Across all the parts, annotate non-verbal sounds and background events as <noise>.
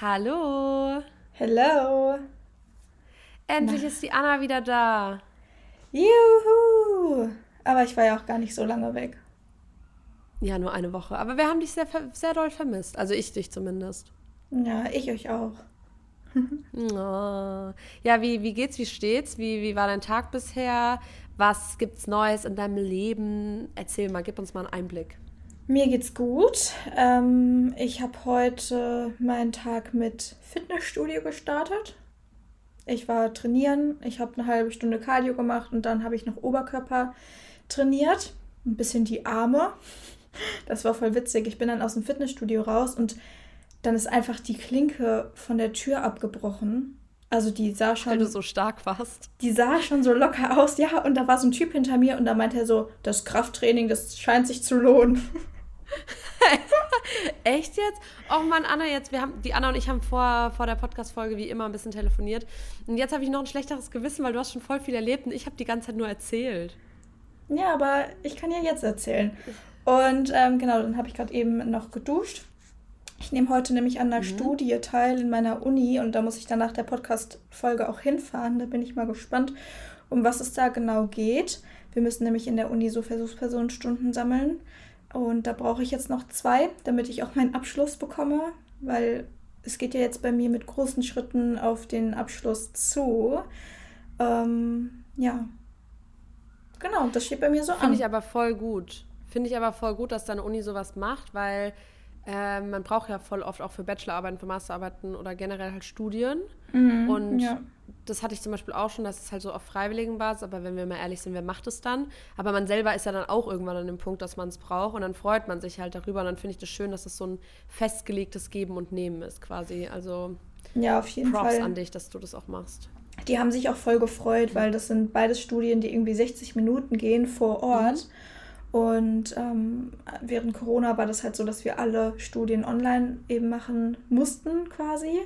Hallo. Hello. Endlich Na. ist die Anna wieder da. Juhu. Aber ich war ja auch gar nicht so lange weg. Ja, nur eine Woche. Aber wir haben dich sehr, sehr doll vermisst. Also ich dich zumindest. Ja, ich euch auch. <laughs> oh. Ja, wie, wie geht's, wie steht's? Wie, wie war dein Tag bisher? Was gibt's Neues in deinem Leben? Erzähl mal, gib uns mal einen Einblick. Mir geht's gut. Ähm, ich habe heute meinen Tag mit Fitnessstudio gestartet. Ich war trainieren, ich habe eine halbe Stunde Cardio gemacht und dann habe ich noch Oberkörper trainiert. Ein bisschen die Arme. Das war voll witzig. Ich bin dann aus dem Fitnessstudio raus und dann ist einfach die Klinke von der Tür abgebrochen. Also die sah schon. Weil du so stark warst. Die sah schon so locker aus, ja. Und da war so ein Typ hinter mir und da meinte er so, das Krafttraining, das scheint sich zu lohnen. <laughs> Echt jetzt? Oh Mann, Anna, jetzt, wir haben, die Anna und ich haben vor, vor der Podcast-Folge wie immer ein bisschen telefoniert. Und jetzt habe ich noch ein schlechteres Gewissen, weil du hast schon voll viel erlebt und ich habe die ganze Zeit nur erzählt. Ja, aber ich kann ja jetzt erzählen. Und ähm, genau, dann habe ich gerade eben noch geduscht. Ich nehme heute nämlich an einer mhm. Studie teil in meiner Uni und da muss ich dann nach der Podcast-Folge auch hinfahren. Da bin ich mal gespannt, um was es da genau geht. Wir müssen nämlich in der Uni so Versuchspersonenstunden sammeln. Und da brauche ich jetzt noch zwei, damit ich auch meinen Abschluss bekomme, weil es geht ja jetzt bei mir mit großen Schritten auf den Abschluss zu. Ähm, ja. Genau, das steht bei mir so Find an. Finde ich aber voll gut. Finde ich aber voll gut, dass deine Uni sowas macht, weil ähm, man braucht ja voll oft auch für Bachelorarbeiten, für Masterarbeiten oder generell halt Studien. Mhm, und ja. das hatte ich zum Beispiel auch schon, dass es halt so auf freiwilligen Basis, aber wenn wir mal ehrlich sind, wer macht es dann? Aber man selber ist ja dann auch irgendwann an dem Punkt, dass man es braucht und dann freut man sich halt darüber und dann finde ich das schön, dass es so ein festgelegtes Geben und Nehmen ist quasi. Also ja, auf jeden Props Fall. an dich, dass du das auch machst. Die haben sich auch voll gefreut, weil das sind beides Studien, die irgendwie 60 Minuten gehen vor Ort. Mhm. Und ähm, während Corona war das halt so, dass wir alle Studien online eben machen mussten quasi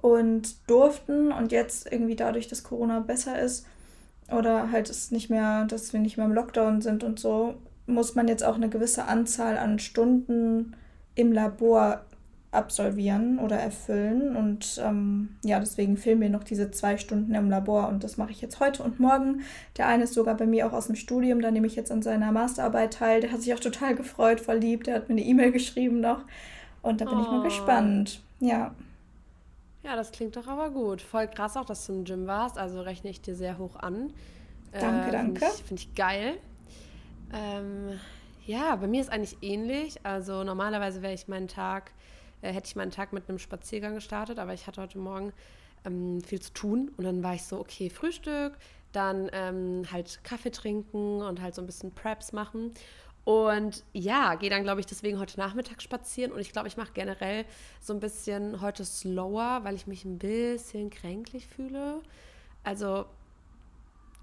und durften. Und jetzt irgendwie dadurch, dass Corona besser ist oder halt es nicht mehr, dass wir nicht mehr im Lockdown sind und so, muss man jetzt auch eine gewisse Anzahl an Stunden im Labor absolvieren oder erfüllen. Und ähm, ja, deswegen fehlen mir noch diese zwei Stunden im Labor und das mache ich jetzt heute und morgen. Der eine ist sogar bei mir auch aus dem Studium, da nehme ich jetzt an seiner Masterarbeit teil. Der hat sich auch total gefreut, verliebt, der hat mir eine E-Mail geschrieben noch. Und da bin oh. ich mal oh. gespannt. Ja. Ja, das klingt doch aber gut. Voll krass auch, dass du im Gym warst. Also rechne ich dir sehr hoch an. Danke, äh, danke. Finde ich, find ich geil. Ähm, ja, bei mir ist eigentlich ähnlich. Also normalerweise wäre ich meinen Tag äh, hätte ich meinen Tag mit einem Spaziergang gestartet, aber ich hatte heute Morgen ähm, viel zu tun und dann war ich so, okay, Frühstück, dann ähm, halt Kaffee trinken und halt so ein bisschen Preps machen. Und ja, gehe dann, glaube ich, deswegen heute Nachmittag spazieren. Und ich glaube, ich mache generell so ein bisschen heute slower, weil ich mich ein bisschen kränklich fühle. Also,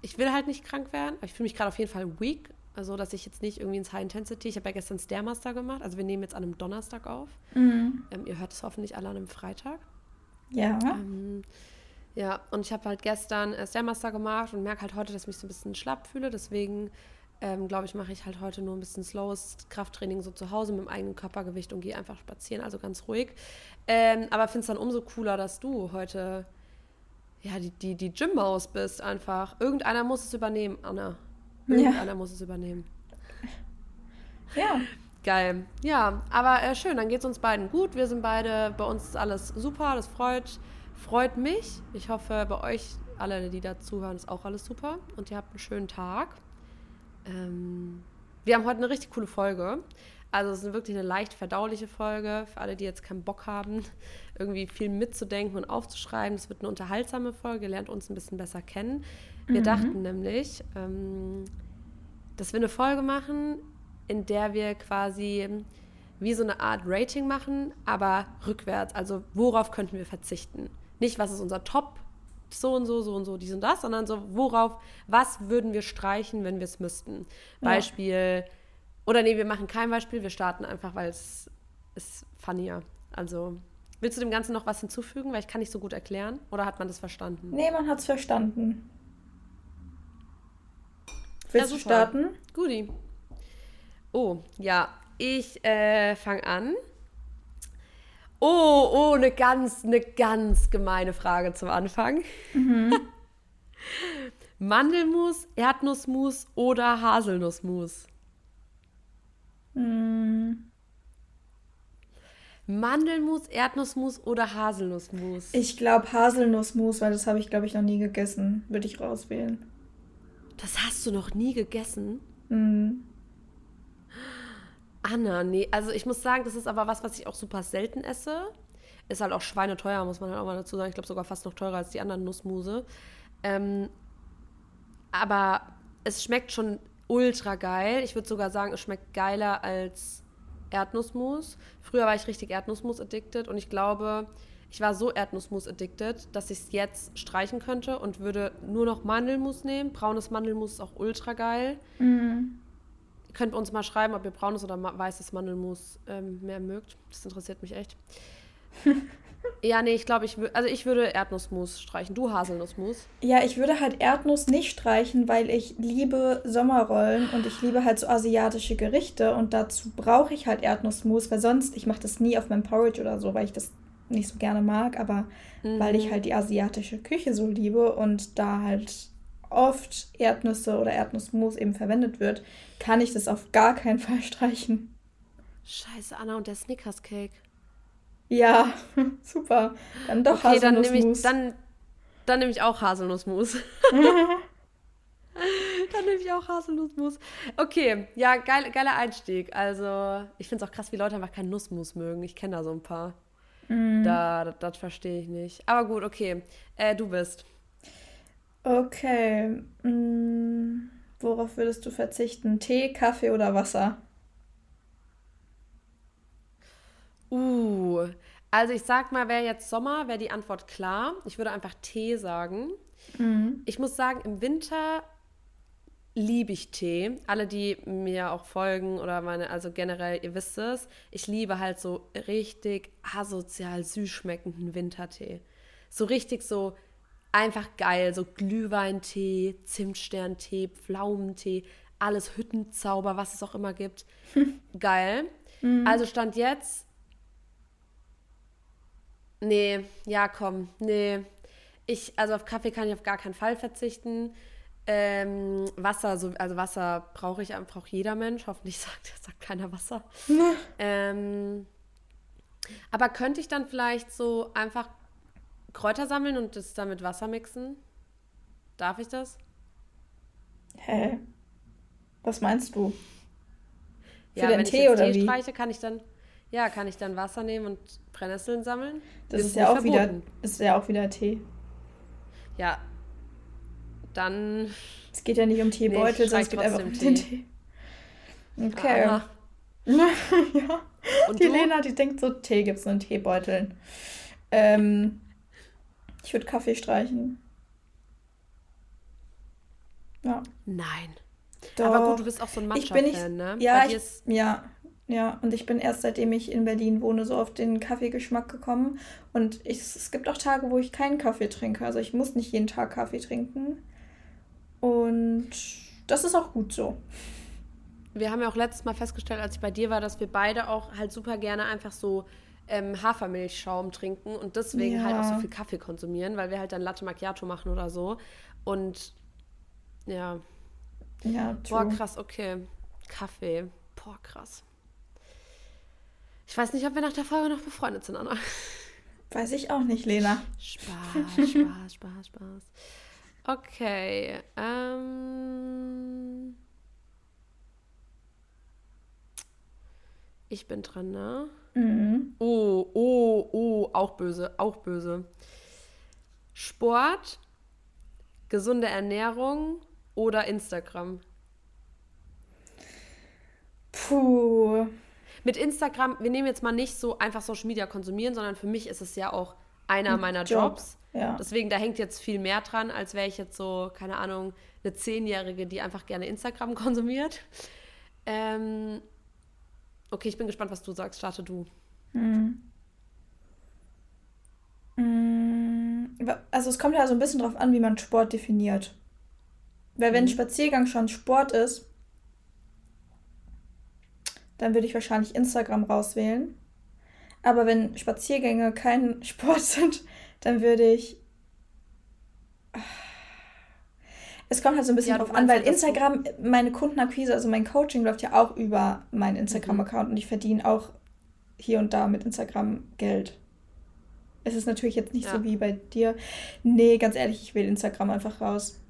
ich will halt nicht krank werden, aber ich fühle mich gerade auf jeden Fall weak. Also, dass ich jetzt nicht irgendwie ins High Intensity, ich habe ja gestern Stairmaster gemacht, also wir nehmen jetzt an einem Donnerstag auf. Mhm. Ähm, ihr hört es hoffentlich alle an einem Freitag. Ja. Ähm, ja, und ich habe halt gestern äh, Stairmaster gemacht und merke halt heute, dass ich mich so ein bisschen schlapp fühle. Deswegen, ähm, glaube ich, mache ich halt heute nur ein bisschen slowes Krafttraining so zu Hause mit dem eigenen Körpergewicht und gehe einfach spazieren, also ganz ruhig. Ähm, aber finde es dann umso cooler, dass du heute ja, die, die, die Gym-Maus bist einfach. Irgendeiner muss es übernehmen, Anna. Irgendeiner ja. muss es übernehmen. Ja. Geil. Ja, aber äh, schön, dann geht es uns beiden gut. Wir sind beide, bei uns ist alles super. Das freut, freut mich. Ich hoffe, bei euch, alle, die da zuhören, ist auch alles super. Und ihr habt einen schönen Tag. Ähm, wir haben heute eine richtig coole Folge. Also es ist wirklich eine leicht verdauliche Folge für alle, die jetzt keinen Bock haben, <laughs> irgendwie viel mitzudenken und aufzuschreiben. Es wird eine unterhaltsame Folge, lernt uns ein bisschen besser kennen. Wir mhm. dachten nämlich, ähm, dass wir eine Folge machen, in der wir quasi wie so eine Art Rating machen, aber rückwärts. Also worauf könnten wir verzichten? Nicht, was ist unser Top, so und so, so und so, dies und das, sondern so, worauf, was würden wir streichen, wenn wir es müssten? Ja. Oder nee, wir machen kein Beispiel, wir starten einfach, weil es ist funnier. Also, willst du dem Ganzen noch was hinzufügen? Weil ich kann nicht so gut erklären. Oder hat man das verstanden? Nee, man hat es verstanden. Willst ja, du starten? Guti. Oh, ja. Ich äh, fange an. Oh, oh, eine ganz, eine ganz gemeine Frage zum Anfang. Mhm. <laughs> Mandelmus, Erdnussmus oder Haselnussmus? Mhm. Mandelmus, Erdnussmus oder Haselnussmus? Ich glaube Haselnussmus, weil das habe ich, glaube ich, noch nie gegessen. Würde ich rauswählen. Das hast du noch nie gegessen? Mhm. Anna, nee. Also ich muss sagen, das ist aber was, was ich auch super selten esse. Ist halt auch schweineteuer, muss man halt auch mal dazu sagen. Ich glaube sogar fast noch teurer als die anderen Nussmuse. Ähm, aber es schmeckt schon ultra geil. Ich würde sogar sagen, es schmeckt geiler als Erdnussmus. Früher war ich richtig Erdnussmus addicted und ich glaube, ich war so Erdnussmus addicted, dass ich es jetzt streichen könnte und würde nur noch Mandelmus nehmen. Braunes Mandelmus ist auch ultra geil. Mhm. Ihr könnt uns mal schreiben, ob ihr braunes oder weißes Mandelmus ähm, mehr mögt. Das interessiert mich echt. <laughs> Ja, nee, ich glaube, ich würde, also ich würde Erdnussmus streichen. Du Haselnussmus? Ja, ich würde halt Erdnuss nicht streichen, weil ich liebe Sommerrollen und ich liebe halt so asiatische Gerichte und dazu brauche ich halt Erdnussmus, weil sonst, ich mache das nie auf meinem Porridge oder so, weil ich das nicht so gerne mag, aber mhm. weil ich halt die asiatische Küche so liebe und da halt oft Erdnüsse oder Erdnussmus eben verwendet wird, kann ich das auf gar keinen Fall streichen. Scheiße, Anna und der Snickers Cake. Ja, <laughs> super. Dann doch okay, Haselnussmus. Dann nehme ich, dann, dann nehm ich auch Haselnussmus. <laughs> dann nehme ich auch Haselnussmus. Okay, ja, geil, geiler Einstieg. Also, ich finde es auch krass, wie Leute einfach keinen Nussmus mögen. Ich kenne da so ein paar. Mm. Da, das, das verstehe ich nicht. Aber gut, okay. Äh, du bist. Okay. Mm, worauf würdest du verzichten? Tee, Kaffee oder Wasser? Uh, also ich sag mal, wäre jetzt Sommer, wäre die Antwort klar. Ich würde einfach Tee sagen. Mhm. Ich muss sagen, im Winter liebe ich Tee. Alle, die mir auch folgen oder meine, also generell, ihr wisst es, ich liebe halt so richtig asozial süß schmeckenden Wintertee. So richtig so einfach geil, so Glühweintee, Zimtsterntee, Pflaumentee, alles Hüttenzauber, was es auch immer gibt. <laughs> geil. Mhm. Also stand jetzt Nee, ja, komm, nee. Ich, also auf Kaffee kann ich auf gar keinen Fall verzichten. Ähm, Wasser, so, also Wasser brauche ich, braucht jeder Mensch. Hoffentlich <laughs> sagt, sagt keiner Wasser. ähm, aber könnte ich dann vielleicht so einfach Kräuter sammeln und das dann mit Wasser mixen? Darf ich das? Hä? Was meinst du? Für ja, den wenn Tee ich oder Tee wie? streiche, kann ich dann ja, kann ich dann Wasser nehmen und Brennnesseln sammeln? Das ist, ist ja auch wieder, ist ja auch wieder Tee. Ja, dann. Es geht ja nicht um Teebeutel, nee, sondern es geht einfach um Tee. den <laughs> Tee. Okay. <laughs> ja. Und die du? Lena, die denkt so, Tee gibt es nur in Teebeuteln. Ähm, ich würde Kaffee streichen. Ja. Nein. Doch. Aber gut, du bist auch so ein Matcha-Fan, ne? Ja, ich, ja, ja, und ich bin erst seitdem ich in Berlin wohne, so auf den Kaffeegeschmack gekommen. Und ich, es gibt auch Tage, wo ich keinen Kaffee trinke. Also ich muss nicht jeden Tag Kaffee trinken. Und das ist auch gut so. Wir haben ja auch letztes Mal festgestellt, als ich bei dir war, dass wir beide auch halt super gerne einfach so ähm, Hafermilchschaum trinken und deswegen ja. halt auch so viel Kaffee konsumieren, weil wir halt dann Latte Macchiato machen oder so. Und ja. Ja, true. Boah, krass, okay. Kaffee. Boah, krass. Ich weiß nicht, ob wir nach der Folge noch befreundet sind, Anna. Weiß ich auch nicht, Lena. Spaß, Spaß, Spaß, Spaß. Okay. Ähm ich bin dran, ne? Mhm. Oh, oh, oh, auch böse, auch böse. Sport, gesunde Ernährung oder Instagram? Puh mit Instagram, wir nehmen jetzt mal nicht so einfach Social Media konsumieren, sondern für mich ist es ja auch einer meiner Job. Jobs. Ja. Deswegen, da hängt jetzt viel mehr dran, als wäre ich jetzt so, keine Ahnung, eine Zehnjährige, die einfach gerne Instagram <laughs> konsumiert. Ähm, okay, ich bin gespannt, was du sagst. Starte du. Hm. hm. Also es kommt ja so ein bisschen drauf an, wie man Sport definiert. Weil wenn mhm. Spaziergang schon Sport ist, dann würde ich wahrscheinlich Instagram rauswählen. Aber wenn Spaziergänge kein <laughs> Sport sind, dann würde ich. Es kommt halt so ein bisschen ja, drauf an, weil halt Instagram, meine Kundenakquise, also mein Coaching läuft ja auch über meinen Instagram-Account mhm. und ich verdiene auch hier und da mit Instagram Geld. Es ist natürlich jetzt nicht ja. so wie bei dir. Nee, ganz ehrlich, ich will Instagram einfach raus.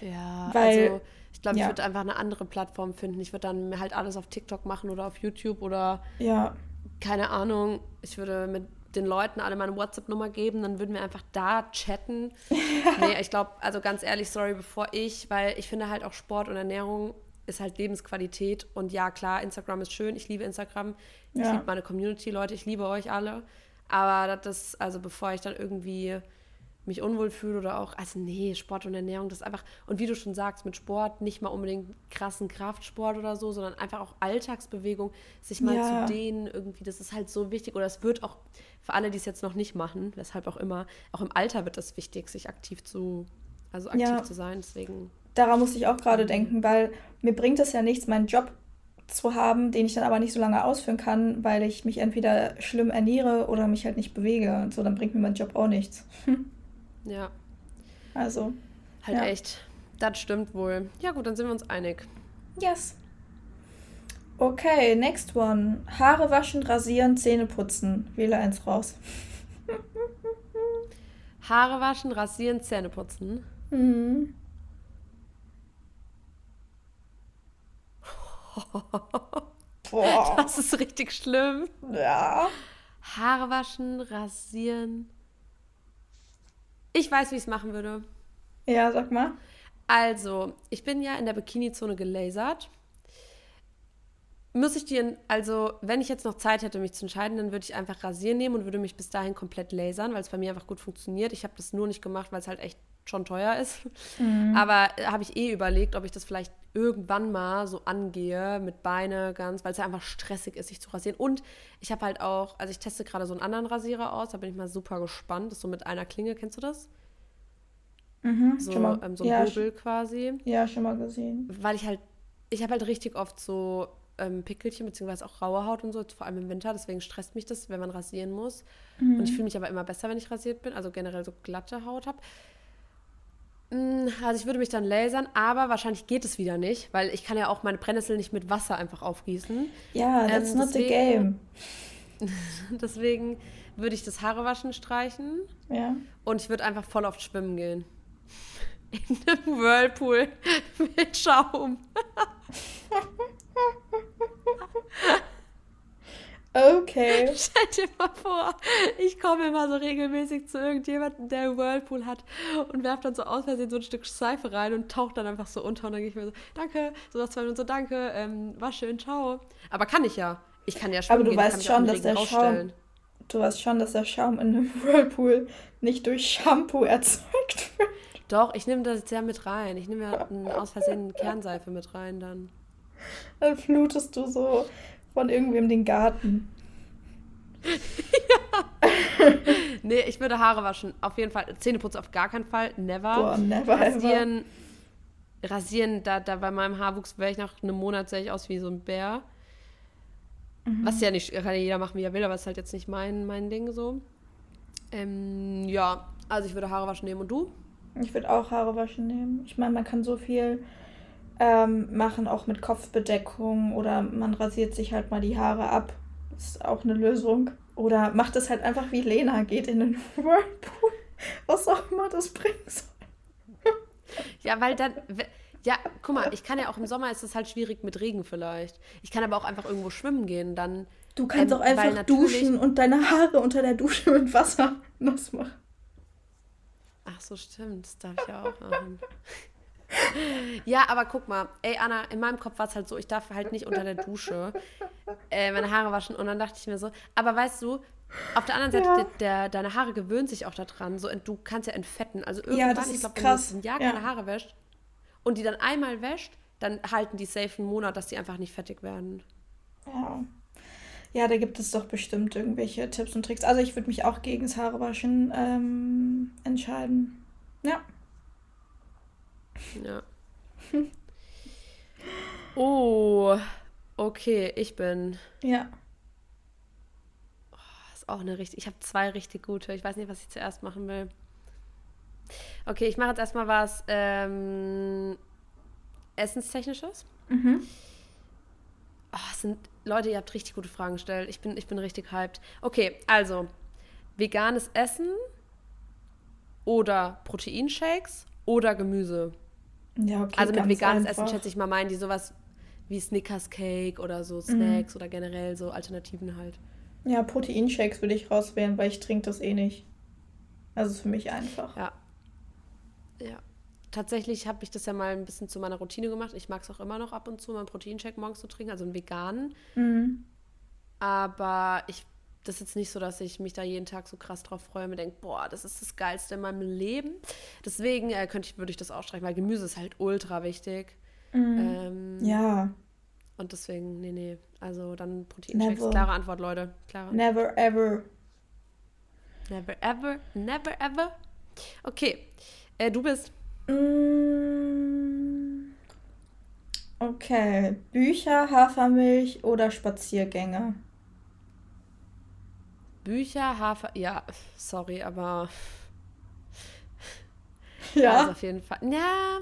Ja, weil, also glaube, ja. ich würde einfach eine andere Plattform finden. Ich würde dann halt alles auf TikTok machen oder auf YouTube oder ja. keine Ahnung. Ich würde mit den Leuten alle meine WhatsApp-Nummer geben, dann würden wir einfach da chatten. <laughs> nee, ich glaube, also ganz ehrlich, sorry, bevor ich, weil ich finde halt auch Sport und Ernährung ist halt Lebensqualität. Und ja, klar, Instagram ist schön. Ich liebe Instagram. Ich ja. liebe meine Community, Leute. Ich liebe euch alle. Aber das ist, also bevor ich dann irgendwie mich unwohl fühle oder auch, also nee, Sport und Ernährung, das ist einfach, und wie du schon sagst, mit Sport nicht mal unbedingt krassen Kraftsport oder so, sondern einfach auch Alltagsbewegung, sich mal ja. zu dehnen irgendwie, das ist halt so wichtig oder es wird auch für alle, die es jetzt noch nicht machen, weshalb auch immer, auch im Alter wird es wichtig, sich aktiv zu, also aktiv ja. zu sein, deswegen. Daran musste ich auch gerade denken, weil mir bringt es ja nichts, meinen Job zu haben, den ich dann aber nicht so lange ausführen kann, weil ich mich entweder schlimm ernähre oder mich halt nicht bewege. Und so, dann bringt mir mein Job auch nichts. <laughs> Ja. Also. Halt ja. echt. Das stimmt wohl. Ja, gut, dann sind wir uns einig. Yes. Okay, next one. Haare waschen, rasieren, Zähne putzen. Wähle eins raus. <laughs> Haare waschen, rasieren, Zähne putzen. Mhm. <laughs> Boah. Das ist richtig schlimm. Ja. Haare waschen, rasieren, ich weiß, wie ich es machen würde. Ja, sag mal. Also, ich bin ja in der Bikini-Zone gelasert. Muss ich dir, also, wenn ich jetzt noch Zeit hätte, mich zu entscheiden, dann würde ich einfach rasieren nehmen und würde mich bis dahin komplett lasern, weil es bei mir einfach gut funktioniert. Ich habe das nur nicht gemacht, weil es halt echt schon teuer ist. Mhm. Aber äh, habe ich eh überlegt, ob ich das vielleicht irgendwann mal so angehe mit Beine ganz, weil es ja einfach stressig ist, sich zu rasieren. Und ich habe halt auch, also ich teste gerade so einen anderen Rasierer aus, da bin ich mal super gespannt. Das ist so mit einer Klinge, kennst du das? Mhm, so, mal, ähm, so ein ja, Hobel quasi. Ja, schon mal gesehen. Weil ich halt, ich habe halt richtig oft so ähm, Pickelchen, beziehungsweise auch raue Haut und so, vor allem im Winter, deswegen stresst mich das, wenn man rasieren muss. Mhm. Und ich fühle mich aber immer besser, wenn ich rasiert bin, also generell so glatte Haut habe. Mm, also ich würde mich dann lasern, aber wahrscheinlich geht es wieder nicht, weil ich kann ja auch meine Brennnessel nicht mit Wasser einfach aufgießen. Ja, that's ähm, not the game. <laughs> deswegen würde ich das Haarewaschen streichen. Ja. Und ich würde einfach voll oft schwimmen gehen. <laughs> In einem Whirlpool <laughs> mit Schaum. Okay. <laughs> Stell dir mal vor, ich komme immer so regelmäßig zu irgendjemandem, der einen Whirlpool hat und werfe dann so aus Versehen so ein Stück Seife rein und taucht dann einfach so unter und dann gehe ich mir so, danke, so nach zwei Minuten so, danke, ähm, war schön, ciao. Aber kann ich ja. Ich kann ja schon. Aber du gehen, weißt schon, dass der Schaum, du weißt schon, dass der Schaum in einem <laughs> Whirlpool nicht durch Shampoo erzeugt wird. Doch, ich nehme das ja mit rein. Ich nehme ja aus Versehen Kernseife mit rein dann. Dann flutest du so von irgendwem den Garten. <laughs> ja. nee, ich würde Haare waschen. Auf jeden Fall. Zähneputzen auf gar keinen Fall. Never. Boah, never rasieren, ever. Rasieren, da, da bei meinem Haarwuchs wäre ich nach einem Monat sehe ich aus wie so ein Bär. Mhm. Was ja nicht, kann ja jeder machen, wie er will, aber es ist halt jetzt nicht mein, mein Ding so. Ähm, ja, also ich würde Haare waschen nehmen und du? Ich würde auch Haare waschen nehmen. Ich meine, man kann so viel ähm, machen, auch mit Kopfbedeckung oder man rasiert sich halt mal die Haare ab. Ist auch eine Lösung. Oder macht es halt einfach wie Lena, geht in den <laughs> Whirlpool. Was auch immer das bringen soll. ja, weil dann. Ja, guck mal, ich kann ja auch im Sommer ist es halt schwierig mit Regen vielleicht. Ich kann aber auch einfach irgendwo schwimmen gehen, dann. Du kannst ähm, auch einfach duschen und deine Haare unter der Dusche mit Wasser nass machen. Ach so, stimmt. Das darf ich ja auch machen. Ja, aber guck mal, ey Anna, in meinem Kopf war es halt so, ich darf halt nicht unter der Dusche äh, meine Haare waschen. Und dann dachte ich mir so, aber weißt du, auf der anderen Seite, ja. der, der, deine Haare gewöhnen sich auch daran. So, du kannst ja entfetten. Also irgendwann, ja, ich glaube, wenn du ein Jahr ja. keine Haare wäscht und die dann einmal wäscht, dann halten die safe einen Monat, dass die einfach nicht fettig werden. Ja. Ja, da gibt es doch bestimmt irgendwelche Tipps und Tricks. Also ich würde mich auch gegen das Haarewaschen ähm, entscheiden. Ja. Ja. <laughs> oh, okay, ich bin. Ja. Oh, ist auch eine richtig. Ich habe zwei richtig gute. Ich weiß nicht, was ich zuerst machen will. Okay, ich mache jetzt erstmal was ähm, Essenstechnisches. Mhm. Oh, sind, Leute, ihr habt richtig gute Fragen gestellt. Ich bin, ich bin richtig hyped. Okay, also veganes Essen oder Proteinshakes oder Gemüse. Ja, okay. Also mit veganes einfach. Essen schätze ich mal meinen, die sowas wie Snickers Cake oder so Snacks mhm. oder generell so Alternativen halt. Ja, Proteinshakes würde ich rauswählen, weil ich trinke das eh nicht. Also ist für mich einfach. Ja. Ja. Tatsächlich habe ich das ja mal ein bisschen zu meiner Routine gemacht. Ich mag es auch immer noch ab und zu, meinen Proteinshake morgens zu trinken, also einen veganen. Mhm. Aber ich, das ist jetzt nicht so, dass ich mich da jeden Tag so krass drauf freue und mir denke, boah, das ist das Geilste in meinem Leben. Deswegen äh, könnte ich, würde ich das ausstreichen, weil Gemüse ist halt ultra wichtig. Mhm. Ähm, ja. Und deswegen, nee, nee. Also dann Proteinshakes. Klare Antwort, Leute. Klare. Never ever. Never ever. Never ever. Okay. Äh, du bist. Mm. Okay. Bücher, Hafermilch oder Spaziergänge? Bücher, Hafer. Ja, sorry, aber. <laughs> Ja. Also auf jeden Fall. Ja,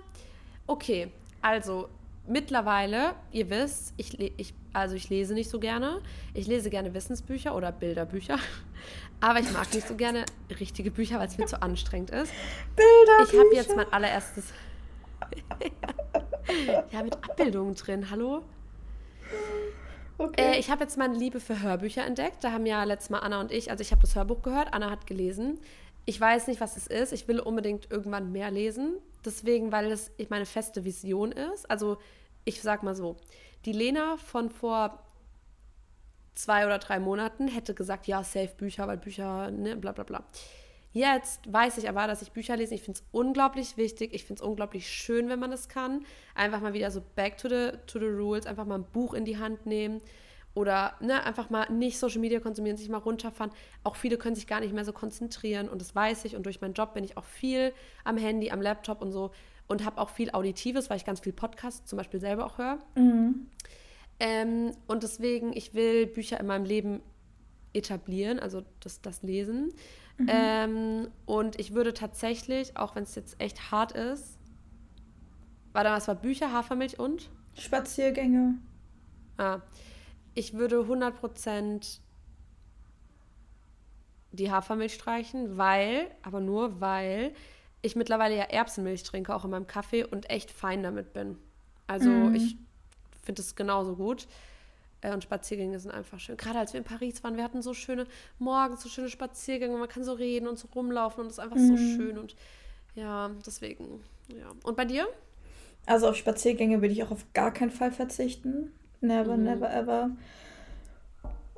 okay. Also, mittlerweile, ihr wisst, ich, ich, also ich lese nicht so gerne. Ich lese gerne Wissensbücher oder Bilderbücher. <laughs> Aber ich mag nicht so gerne richtige Bücher, weil es mir zu anstrengend ist. Bilderbücher. Ich habe jetzt mein allererstes. <laughs> ja, mit Abbildungen drin. Hallo? Okay. Äh, ich habe jetzt meine Liebe für Hörbücher entdeckt. Da haben ja letztes Mal Anna und ich, also ich habe das Hörbuch gehört, Anna hat gelesen. Ich weiß nicht, was es ist. Ich will unbedingt irgendwann mehr lesen. Deswegen, weil es meine feste Vision ist. Also, ich sag mal so: Die Lena von vor zwei oder drei Monaten hätte gesagt: Ja, safe Bücher, weil Bücher, ne, bla bla bla. Jetzt weiß ich aber, dass ich Bücher lese. Ich finde es unglaublich wichtig. Ich finde es unglaublich schön, wenn man das kann. Einfach mal wieder so back to the, to the rules. Einfach mal ein Buch in die Hand nehmen oder ne, einfach mal nicht Social Media konsumieren, sich mal runterfahren. Auch viele können sich gar nicht mehr so konzentrieren und das weiß ich. Und durch meinen Job bin ich auch viel am Handy, am Laptop und so und habe auch viel Auditives, weil ich ganz viel Podcasts zum Beispiel selber auch höre. Mhm. Ähm, und deswegen, ich will Bücher in meinem Leben etablieren, also das, das Lesen. Mhm. Ähm, und ich würde tatsächlich, auch wenn es jetzt echt hart ist, war da was war Bücher, Hafermilch und? Spaziergänge. Ah ich würde 100% die Hafermilch streichen, weil, aber nur weil ich mittlerweile ja Erbsenmilch trinke, auch in meinem Kaffee und echt fein damit bin. Also mm. ich finde es genauso gut. Äh, und Spaziergänge sind einfach schön. Gerade als wir in Paris waren, wir hatten so schöne morgens, so schöne Spaziergänge, man kann so reden und so rumlaufen und es ist einfach mm. so mhm. schön. Und ja, deswegen, ja. Und bei dir? Also auf Spaziergänge würde ich auch auf gar keinen Fall verzichten. Never, mhm. never, ever.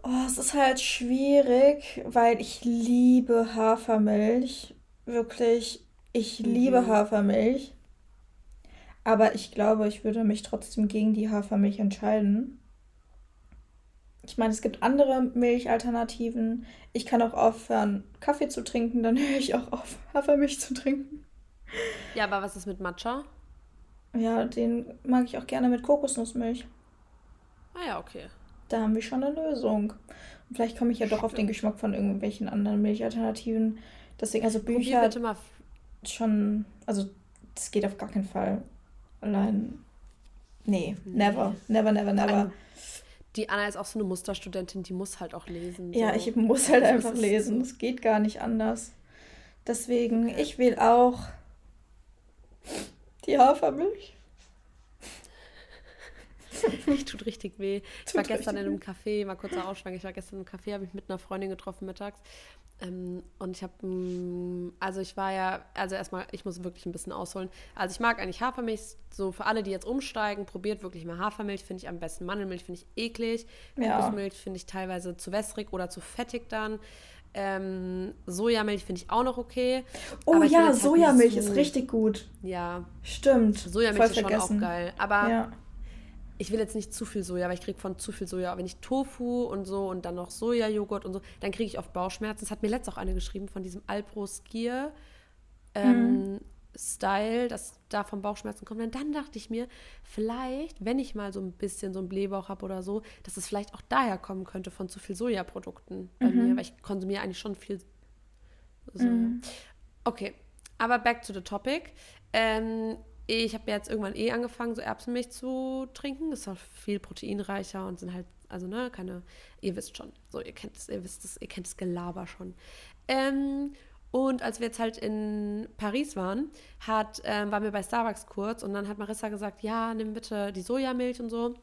Oh, es ist halt schwierig, weil ich liebe Hafermilch. Wirklich, ich mhm. liebe Hafermilch. Aber ich glaube, ich würde mich trotzdem gegen die Hafermilch entscheiden. Ich meine, es gibt andere Milchalternativen. Ich kann auch aufhören, Kaffee zu trinken, dann <laughs> höre ich auch auf, Hafermilch zu trinken. Ja, aber was ist mit Matcha? Ja, den mag ich auch gerne mit Kokosnussmilch. Ah ja, okay. Da haben wir schon eine Lösung. Und vielleicht komme ich ja doch auf den Geschmack von irgendwelchen anderen Milchalternativen. Deswegen, also Bücher. bitte mal. Schon, also das geht auf gar keinen Fall. Allein. Nee, nee. never. Never, never, never. Die Anna ist auch so eine Musterstudentin, die muss halt auch lesen. So. Ja, ich muss halt einfach lesen. Es geht gar nicht anders. Deswegen, okay. ich will auch die Hafermilch. Ich <laughs> tut richtig weh. Ich tut war gestern in einem Café, mal kurzer Ausschwang, ich war gestern im Café, habe ich mit einer Freundin getroffen mittags. Ähm, und ich habe, mm, also ich war ja, also erstmal, ich muss wirklich ein bisschen ausholen. Also ich mag eigentlich Hafermilch, so für alle, die jetzt umsteigen, probiert wirklich mal Hafermilch, finde ich am besten. Mandelmilch finde ich eklig. Ja. Kokosmilch finde ich teilweise zu wässrig oder zu fettig dann. Ähm, Sojamilch finde ich auch noch okay. Oh ja, halt Sojamilch so, ist richtig gut. Ja. Stimmt. Sojamilch ist schon auch geil. Aber ja ich will jetzt nicht zu viel Soja, weil ich kriege von zu viel Soja. wenn ich Tofu und so und dann noch Sojajoghurt und so, dann kriege ich oft Bauchschmerzen. Das hat mir letztens auch eine geschrieben von diesem Alpro Skier. Ähm, mhm. Style, dass da vom Bauchschmerzen kommt. Und dann dachte ich mir, vielleicht, wenn ich mal so ein bisschen so einen Blähbauch habe oder so, dass es vielleicht auch daher kommen könnte von zu viel Sojaprodukten bei mhm. mir, weil ich konsumiere eigentlich schon viel Soja. Mhm. Okay, aber back to the topic. Ähm, ich habe jetzt irgendwann eh angefangen, so Erbsenmilch zu trinken. Das ist auch viel proteinreicher und sind halt, also ne, keine, ihr wisst schon, so ihr kennt es, ihr wisst es, ihr kennt das Gelaber schon. Ähm, und als wir jetzt halt in Paris waren, hat, ähm, waren wir bei Starbucks kurz und dann hat Marissa gesagt, ja, nimm bitte die Sojamilch und so.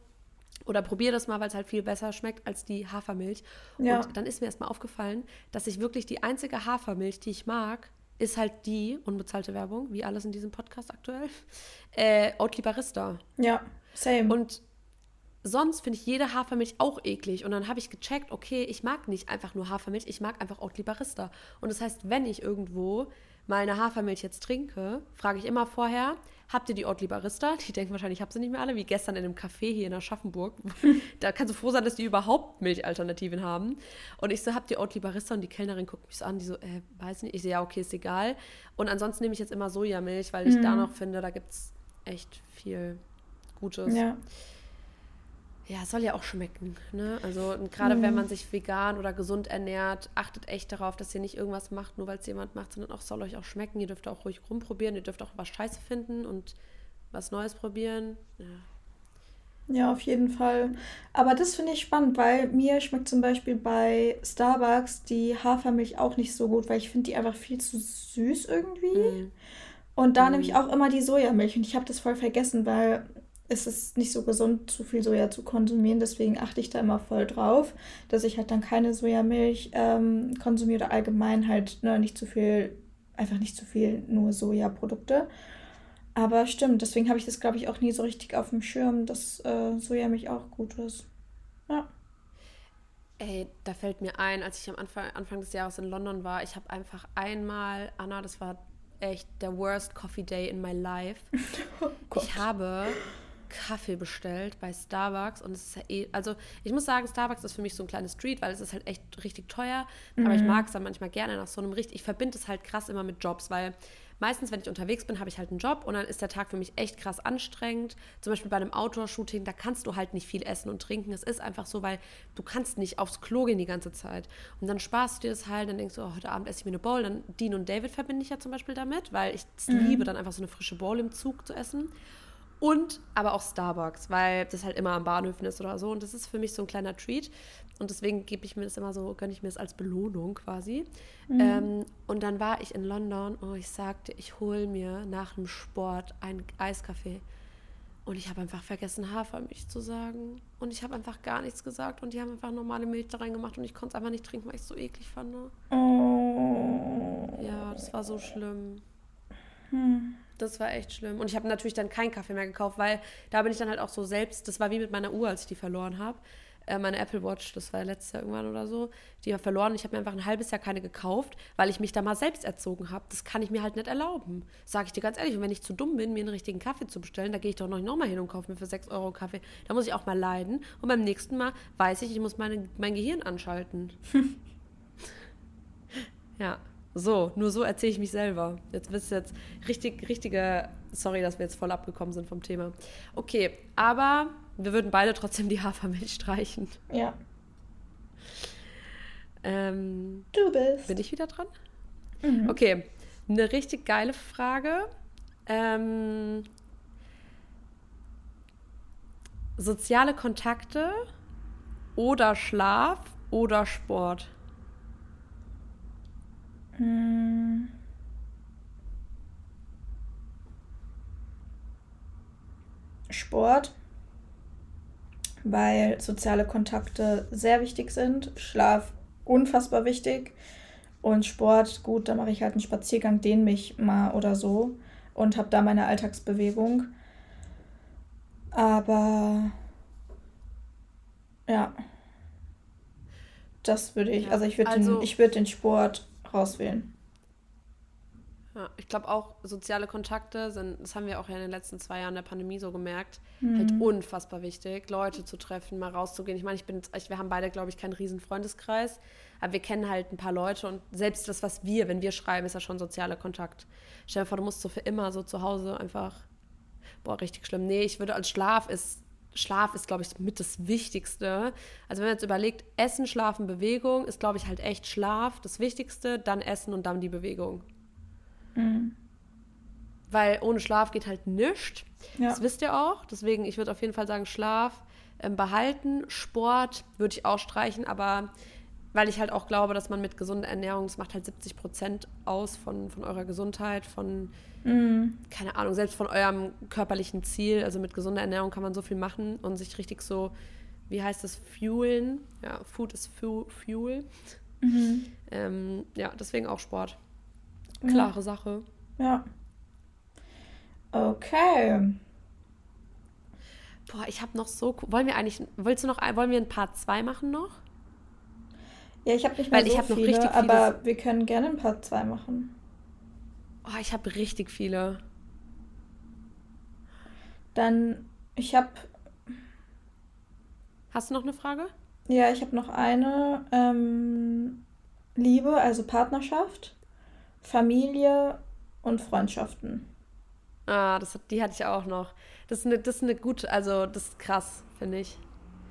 Oder probier das mal, weil es halt viel besser schmeckt als die Hafermilch. Ja. Und dann ist mir erstmal aufgefallen, dass ich wirklich die einzige Hafermilch, die ich mag, ist halt die, unbezahlte Werbung, wie alles in diesem Podcast aktuell, äh, Oatly Barista. Ja, same. Und sonst finde ich jede Hafermilch auch eklig. Und dann habe ich gecheckt, okay, ich mag nicht einfach nur Hafermilch, ich mag einfach Oatly Barista. Und das heißt, wenn ich irgendwo mal eine Hafermilch jetzt trinke, frage ich immer vorher, habt ihr die Oatly Barista? Die denken wahrscheinlich, ich habe sie nicht mehr alle, wie gestern in einem Café hier in Aschaffenburg. <laughs> da kannst du froh sein, dass die überhaupt Milchalternativen haben. Und ich so, habt ihr Oatly Barista? Und die Kellnerin guckt mich so an, die so, äh, weiß nicht. Ich so, ja, okay, ist egal. Und ansonsten nehme ich jetzt immer Sojamilch, weil ich mhm. da noch finde, da gibt es echt viel Gutes. Ja ja, es soll ja auch schmecken. Ne? Also gerade mhm. wenn man sich vegan oder gesund ernährt, achtet echt darauf, dass ihr nicht irgendwas macht, nur weil es jemand macht, sondern auch soll euch auch schmecken. Ihr dürft auch ruhig rumprobieren, ihr dürft auch was Scheiße finden und was Neues probieren. Ja. Ja, auf jeden Fall. Aber das finde ich spannend, weil mir schmeckt zum Beispiel bei Starbucks die Hafermilch auch nicht so gut, weil ich finde die einfach viel zu süß irgendwie. Mm. Und da mm. nehme ich auch immer die Sojamilch und ich habe das voll vergessen, weil ist es nicht so gesund, zu viel Soja zu konsumieren. Deswegen achte ich da immer voll drauf, dass ich halt dann keine Sojamilch ähm, konsumiere oder allgemein halt ne, nicht zu viel, einfach nicht zu viel nur Sojaprodukte. Aber stimmt, deswegen habe ich das, glaube ich, auch nie so richtig auf dem Schirm, dass äh, Sojamilch auch gut ist. Ja. Ey, da fällt mir ein, als ich am Anfang, Anfang des Jahres in London war, ich habe einfach einmal, Anna, das war echt der worst Coffee Day in my life. <laughs> Oh ich habe Kaffee bestellt bei Starbucks und es ist ja eh, also ich muss sagen, Starbucks ist für mich so ein kleines Street, weil es ist halt echt richtig teuer, mhm. aber ich mhm. mag es dann manchmal gerne nach so einem richtig, ich verbinde es halt krass immer mit Jobs, weil meistens, wenn ich unterwegs bin, habe ich halt einen Job und dann ist der Tag für mich echt krass anstrengend. Zum Beispiel bei einem Outdoor-Shooting, da kannst du halt nicht viel essen und trinken. Es ist einfach so, weil du kannst nicht aufs Klo gehen die ganze Zeit. Und dann sparst du dir das halt, dann denkst du, oh, heute Abend esse ich mir eine Bowl. Dann Dean und David verbinde ich ja zum Beispiel damit, weil ich es mhm. liebe, dann einfach so eine frische Bowl im Zug zu essen. Und aber auch Starbucks, weil das halt immer am Bahnhöfen ist oder so. Und das ist für mich so ein kleiner Treat. Und deswegen gebe ich mir das immer so, gönne ich mir das als Belohnung quasi. Mhm. Ähm, und dann war ich in London und ich sagte, ich hole mir nach dem Sport einen Eiskaffee. Und ich habe einfach vergessen, Hafermilch zu sagen. Und ich habe einfach gar nichts gesagt. Und die haben einfach normale Milch da reingemacht. Und ich konnte es einfach nicht trinken, weil ich es so eklig fand. Ne? Oh. Ja, das war so schlimm. Hm. Das war echt schlimm. Und ich habe natürlich dann keinen Kaffee mehr gekauft, weil da bin ich dann halt auch so selbst, das war wie mit meiner Uhr, als ich die verloren habe. Äh, meine Apple Watch, das war letztes Jahr irgendwann oder so, die war verloren. Ich habe mir einfach ein halbes Jahr keine gekauft, weil ich mich da mal selbst erzogen habe. Das kann ich mir halt nicht erlauben. Sage ich dir ganz ehrlich. Und wenn ich zu dumm bin, mir einen richtigen Kaffee zu bestellen, da gehe ich doch noch, mal hin und kaufe mir für 6 Euro Kaffee. Da muss ich auch mal leiden. Und beim nächsten Mal weiß ich, ich muss meine, mein Gehirn anschalten. <laughs> ja. So, nur so erzähle ich mich selber. Jetzt wisst ihr jetzt richtig, richtige. Sorry, dass wir jetzt voll abgekommen sind vom Thema. Okay, aber wir würden beide trotzdem die Hafermilch streichen. Ja. Ähm, du bist. Bin ich wieder dran? Mhm. Okay, eine richtig geile Frage. Ähm, soziale Kontakte oder Schlaf oder Sport? Hm. Sport, weil soziale Kontakte sehr wichtig sind, Schlaf unfassbar wichtig und Sport, gut, da mache ich halt einen Spaziergang, dehne mich mal oder so und habe da meine Alltagsbewegung. Aber ja, das würde ich, ja, also ich würde also, den, würd den Sport rauswählen. Ja, ich glaube auch, soziale Kontakte sind, das haben wir auch ja in den letzten zwei Jahren der Pandemie so gemerkt, mhm. halt unfassbar wichtig, Leute zu treffen, mal rauszugehen. Ich meine, ich bin, wir haben beide, glaube ich, keinen riesen Freundeskreis, aber wir kennen halt ein paar Leute und selbst das, was wir, wenn wir schreiben, ist ja schon sozialer Kontakt. Stell dir vor, du musst so für immer so zu Hause einfach, boah, richtig schlimm. Nee, ich würde als Schlaf ist, Schlaf ist, glaube ich, mit das Wichtigste. Also wenn man jetzt überlegt, Essen, Schlafen, Bewegung, ist, glaube ich, halt echt Schlaf das Wichtigste, dann Essen und dann die Bewegung. Mhm. Weil ohne Schlaf geht halt nichts. Ja. Das wisst ihr auch. Deswegen, ich würde auf jeden Fall sagen, Schlaf ähm, behalten. Sport würde ich auch streichen, aber weil ich halt auch glaube, dass man mit gesunder Ernährung, das macht halt 70 Prozent aus von, von eurer Gesundheit, von, mhm. keine Ahnung, selbst von eurem körperlichen Ziel. Also mit gesunder Ernährung kann man so viel machen und sich richtig so, wie heißt das, fuelen. Ja, Food ist Fuel. Mhm. Ähm, ja, deswegen auch Sport. Klare ja. Sache. Ja. Okay. Boah, ich habe noch so. Wollen wir eigentlich. Willst du noch. Wollen wir ein Part 2 machen noch? Ja, ich habe nicht mehr Weil so ich viele, noch richtig aber wir können gerne ein Part 2 machen. Oh, ich habe richtig viele. Dann, ich habe. Hast du noch eine Frage? Ja, ich habe noch eine. Ähm, Liebe, also Partnerschaft. Familie und Freundschaften. Ah, das, die hatte ich auch noch. Das ist eine, das ist eine gute, also das ist krass, finde ich.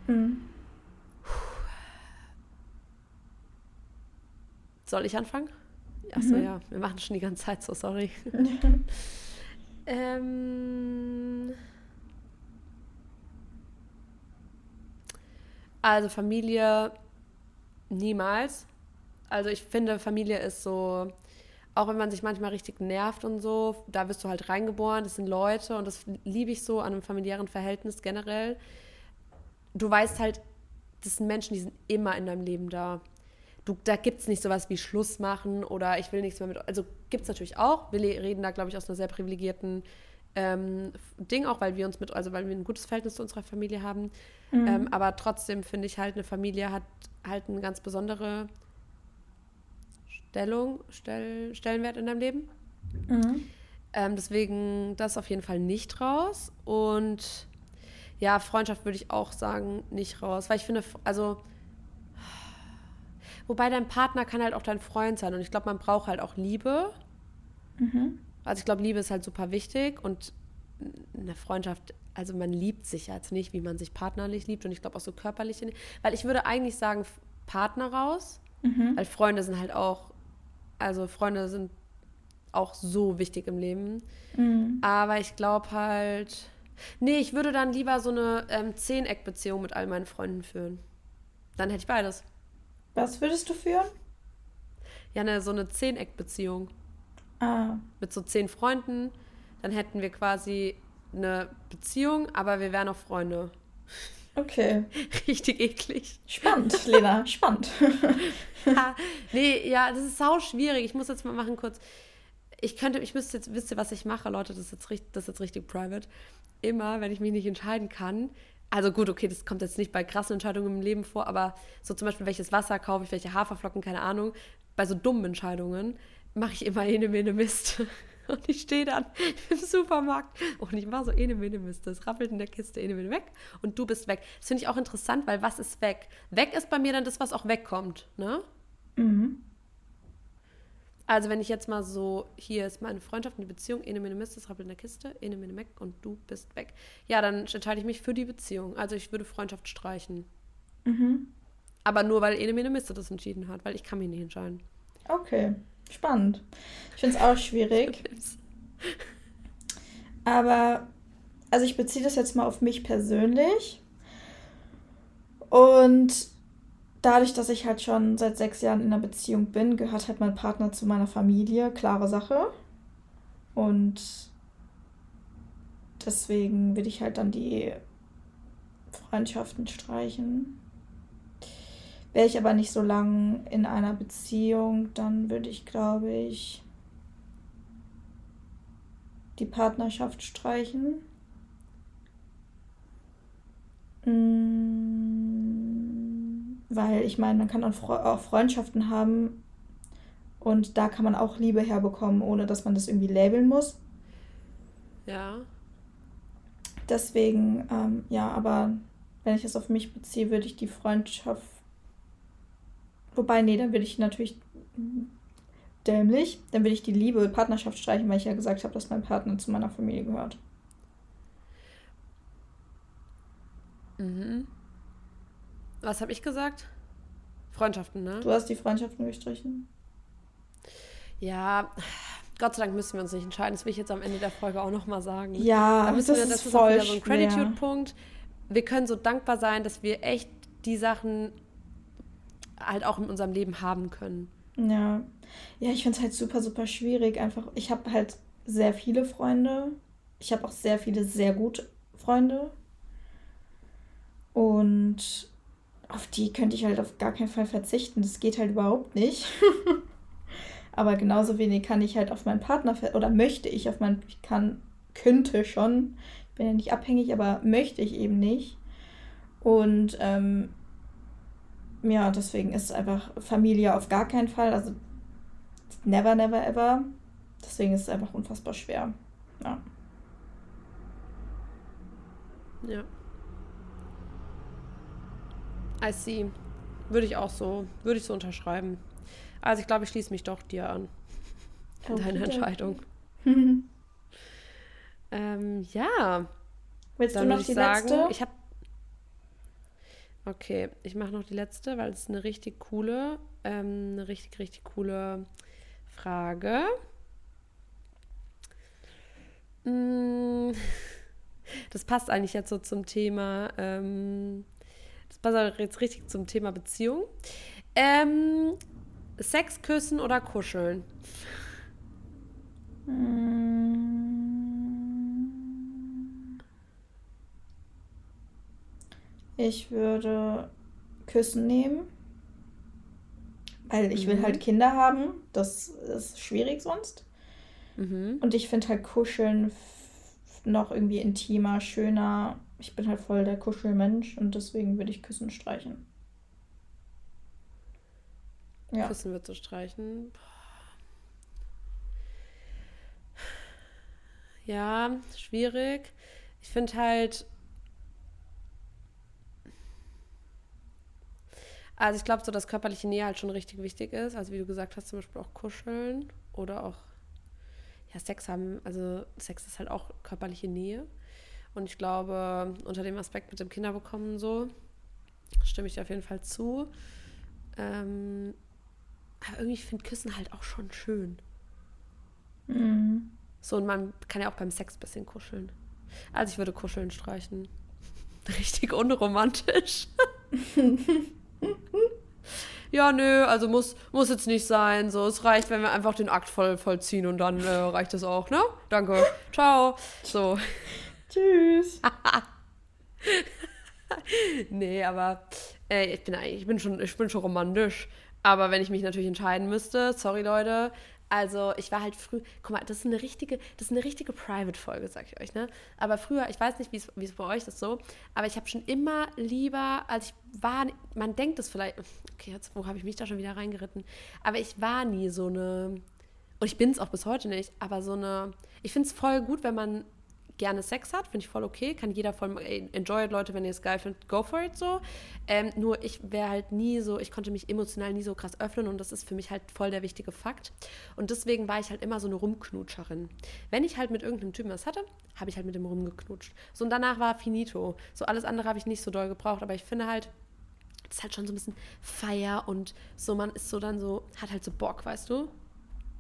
Mhm. Soll ich anfangen? Achso, mhm. ja, wir machen schon die ganze Zeit so, sorry. <laughs> ähm, also Familie niemals. Also ich finde, Familie ist so auch wenn man sich manchmal richtig nervt und so, da wirst du halt reingeboren, das sind Leute und das liebe ich so an einem familiären Verhältnis generell. Du weißt halt, das sind Menschen, die sind immer in deinem Leben da. Du, da gibt es nicht sowas wie Schluss machen oder ich will nichts mehr mit. Also gibt es natürlich auch. Wir reden da, glaube ich, aus einer sehr privilegierten ähm, Ding, auch weil wir uns mit, also weil wir ein gutes Verhältnis zu unserer Familie haben. Mhm. Ähm, aber trotzdem finde ich halt, eine Familie hat halt eine ganz besondere Stellung, Stell, Stellenwert in deinem Leben. Mhm. Ähm, deswegen das auf jeden Fall nicht raus. Und ja, Freundschaft würde ich auch sagen, nicht raus. Weil ich finde, also, wobei dein Partner kann halt auch dein Freund sein. Und ich glaube, man braucht halt auch Liebe. Mhm. Also ich glaube, Liebe ist halt super wichtig. Und eine Freundschaft, also man liebt sich jetzt nicht, wie man sich partnerlich liebt. Und ich glaube auch so körperlich. Weil ich würde eigentlich sagen, Partner raus. Mhm. Weil Freunde sind halt auch also Freunde sind auch so wichtig im Leben. Mhm. Aber ich glaube halt, nee, ich würde dann lieber so eine ähm, Zehn-Eck-Beziehung mit all meinen Freunden führen. Dann hätte ich beides. Was würdest du führen? Ja, ne, so eine Zehn-Eck-Beziehung. Ah. Mit so zehn Freunden. Dann hätten wir quasi eine Beziehung, aber wir wären auch Freunde. Okay. <laughs> Richtig eklig. Spannend, Lena, spannend. <laughs> ja, nee, ja, das ist sau schwierig. Ich muss jetzt mal machen kurz. Ich könnte, ich müsste jetzt, wisst ihr, was ich mache, Leute, das ist jetzt richtig, das ist jetzt richtig private. Immer, wenn ich mich nicht entscheiden kann, also gut, okay, das kommt jetzt nicht bei krassen Entscheidungen im Leben vor, aber so zum Beispiel, welches Wasser kaufe ich, welche Haferflocken, keine Ahnung, bei so dummen Entscheidungen mache ich immer eine Mene Mist. <laughs> Und ich stehe dann im Supermarkt und ich mache so eine Mene Mist. Das rappelt in der Kiste eine Mene weg und du bist weg. Das finde ich auch interessant, weil was ist weg? Weg ist bei mir dann das, was auch wegkommt, ne? Mhm. Also wenn ich jetzt mal so, hier ist meine Freundschaft und die Beziehung, eine Mene Mist, das rappelt in der Kiste, eine Mene weg und du bist weg. Ja, dann entscheide ich mich für die Beziehung. Also ich würde Freundschaft streichen. Mhm. Aber nur, weil eine Mene Miste das entschieden hat, weil ich kann mich nicht entscheiden. Okay. Spannend. Ich finde es auch schwierig. <laughs> Aber, also ich beziehe das jetzt mal auf mich persönlich. Und dadurch, dass ich halt schon seit sechs Jahren in einer Beziehung bin, gehört halt mein Partner zu meiner Familie. Klare Sache. Und deswegen will ich halt dann die Freundschaften streichen. Wäre ich aber nicht so lang in einer Beziehung, dann würde ich, glaube ich, die Partnerschaft streichen. Mm, weil ich meine, man kann auch Freundschaften haben Und da kann man auch Liebe herbekommen, ohne dass man das irgendwie labeln muss. Ja. Deswegen, ähm, ja, aber wenn ich es auf mich beziehe, würde ich die Freundschaft. Wobei, nee, dann würde ich natürlich dämlich. Dann würde ich die Liebe, Partnerschaft streichen, weil ich ja gesagt habe, dass mein Partner zu meiner Familie gehört. Mhm. Was habe ich gesagt? Freundschaften, ne? Du hast die Freundschaften gestrichen. Ja, Gott sei Dank müssen wir uns nicht entscheiden. Das will ich jetzt am Ende der Folge auch nochmal sagen. Ja, da müssen das, wir, ist das ist voll auch wieder so ein Gratitude-Punkt. Wir können so dankbar sein, dass wir echt die Sachen halt auch in unserem Leben haben können. Ja, ja, ich finde es halt super, super schwierig. Einfach, ich habe halt sehr viele Freunde. Ich habe auch sehr viele sehr gute Freunde. Und auf die könnte ich halt auf gar keinen Fall verzichten. Das geht halt überhaupt nicht. <laughs> Aber genauso wenig kann ich halt auf meinen Partner oder möchte ich auf meinen, ich kann, könnte schon. Ich bin ja nicht abhängig, aber möchte ich eben nicht. Und ähm, ja, deswegen ist einfach Familie auf gar keinen Fall. Also never, never, ever. Deswegen ist es einfach unfassbar schwer. Ja. Ja. I see. Würde ich auch so, würde ich so unterschreiben. Also ich glaube, ich schließe mich doch dir an. Okay, deiner Entscheidung. <laughs> ähm, ja. Willst Dann du noch die sagen, letzte? Ich habe Okay, ich mache noch die letzte, weil es eine richtig coole, ähm, eine richtig, richtig coole Frage. Mm, <laughs> das passt eigentlich jetzt so zum Thema, ähm, das passt jetzt richtig zum Thema Beziehung. Ähm, Sex, Küssen oder Kuscheln? Ich würde Küssen nehmen, weil ich mhm. will halt Kinder haben. Das ist schwierig sonst. Mhm. Und ich finde halt Kuscheln noch irgendwie intimer, schöner. Ich bin halt voll der Kuschelmensch und deswegen würde ich Küssen streichen. Ja. Küssen wird zu streichen. Ja, schwierig. Ich finde halt. Also ich glaube so, dass körperliche Nähe halt schon richtig wichtig ist. Also wie du gesagt hast, zum Beispiel auch kuscheln oder auch ja, Sex haben. Also Sex ist halt auch körperliche Nähe. Und ich glaube, unter dem Aspekt mit dem Kinderbekommen so, stimme ich dir auf jeden Fall zu. Ähm, aber irgendwie, ich finde Küssen halt auch schon schön. Mhm. So, und man kann ja auch beim Sex ein bisschen kuscheln. Also ich würde kuscheln streichen. <laughs> Richtig unromantisch. <laughs> ja, nö, also muss, muss jetzt nicht sein. So, es reicht, wenn wir einfach den Akt voll, vollziehen und dann äh, reicht es auch, ne? Danke. Ciao. So. Tschüss. <laughs> nee, aber äh, ich bin ich bin schon, ich bin schon romantisch. Aber wenn ich mich natürlich entscheiden müsste, sorry Leute, also ich war halt früh, guck mal, das ist eine richtige, das ist eine richtige Private-Folge, sag ich euch, ne? Aber früher, ich weiß nicht, wie es bei euch ist so, aber ich habe schon immer lieber, als ich war, man denkt es vielleicht, okay, jetzt, wo habe ich mich da schon wieder reingeritten? Aber ich war nie so eine, und ich bin es auch bis heute nicht, aber so eine, ich finde es voll gut, wenn man gerne Sex hat, finde ich voll okay. Kann jeder voll, enjoy it, Leute, wenn ihr es geil findet, go for it so. Ähm, nur ich wäre halt nie so, ich konnte mich emotional nie so krass öffnen und das ist für mich halt voll der wichtige Fakt. Und deswegen war ich halt immer so eine Rumknutscherin. Wenn ich halt mit irgendeinem Typen was hatte, habe ich halt mit dem rumgeknutscht. So und danach war finito. So alles andere habe ich nicht so doll gebraucht, aber ich finde halt, das ist halt schon so ein bisschen Feier und so, man ist so dann so, hat halt so Bock, weißt du?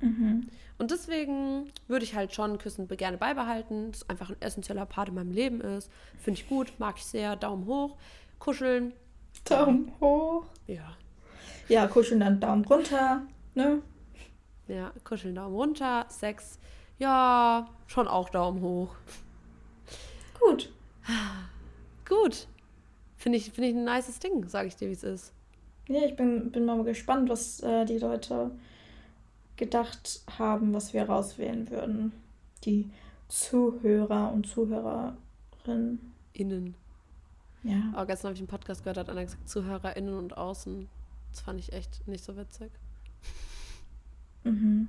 Mhm. Und deswegen würde ich halt schon Küssen gerne beibehalten. Das ist einfach ein essentieller Part in meinem Leben ist. Finde ich gut, mag ich sehr. Daumen hoch. Kuscheln. Daumen hoch. Ja. Ja, kuscheln dann Daumen runter, ne? Ja, kuscheln Daumen runter. Sex, ja, schon auch Daumen hoch. Gut. Gut. Finde ich, find ich ein nices Ding, sage ich dir, wie es ist. Ja, ich bin, bin mal gespannt, was äh, die Leute gedacht haben, was wir rauswählen würden. Die Zuhörer und Zuhörerinnen. Innen. Ja. Aber gestern habe ich einen Podcast gehört, hat einer gesagt, ZuhörerInnen und außen. Das fand ich echt nicht so witzig. Mhm.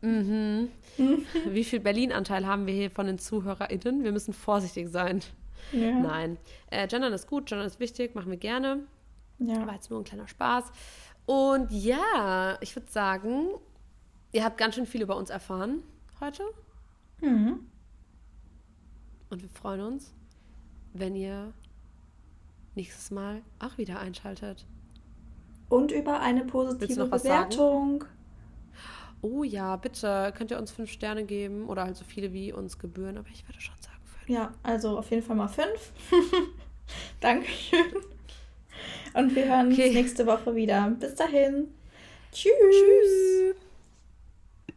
<laughs> mhm. <laughs> Wie viel Berlin-Anteil haben wir hier von den ZuhörerInnen? Wir müssen vorsichtig sein. Ja. Nein. Äh, Gendern ist gut, Gendern ist wichtig, machen wir gerne. Ja. War jetzt nur ein kleiner Spaß. Und ja, ich würde sagen, ihr habt ganz schön viel über uns erfahren heute. Mhm. Und wir freuen uns, wenn ihr nächstes Mal auch wieder einschaltet. Und über eine positive Bewertung. Sagen? Oh ja, bitte könnt ihr uns fünf Sterne geben oder halt so viele wie uns gebühren, aber ich würde schon sagen fünf. Ja, also auf jeden Fall mal fünf. <laughs> Dankeschön. Und wir hören okay. uns nächste Woche wieder. Bis dahin. Tschüss. Tschüss.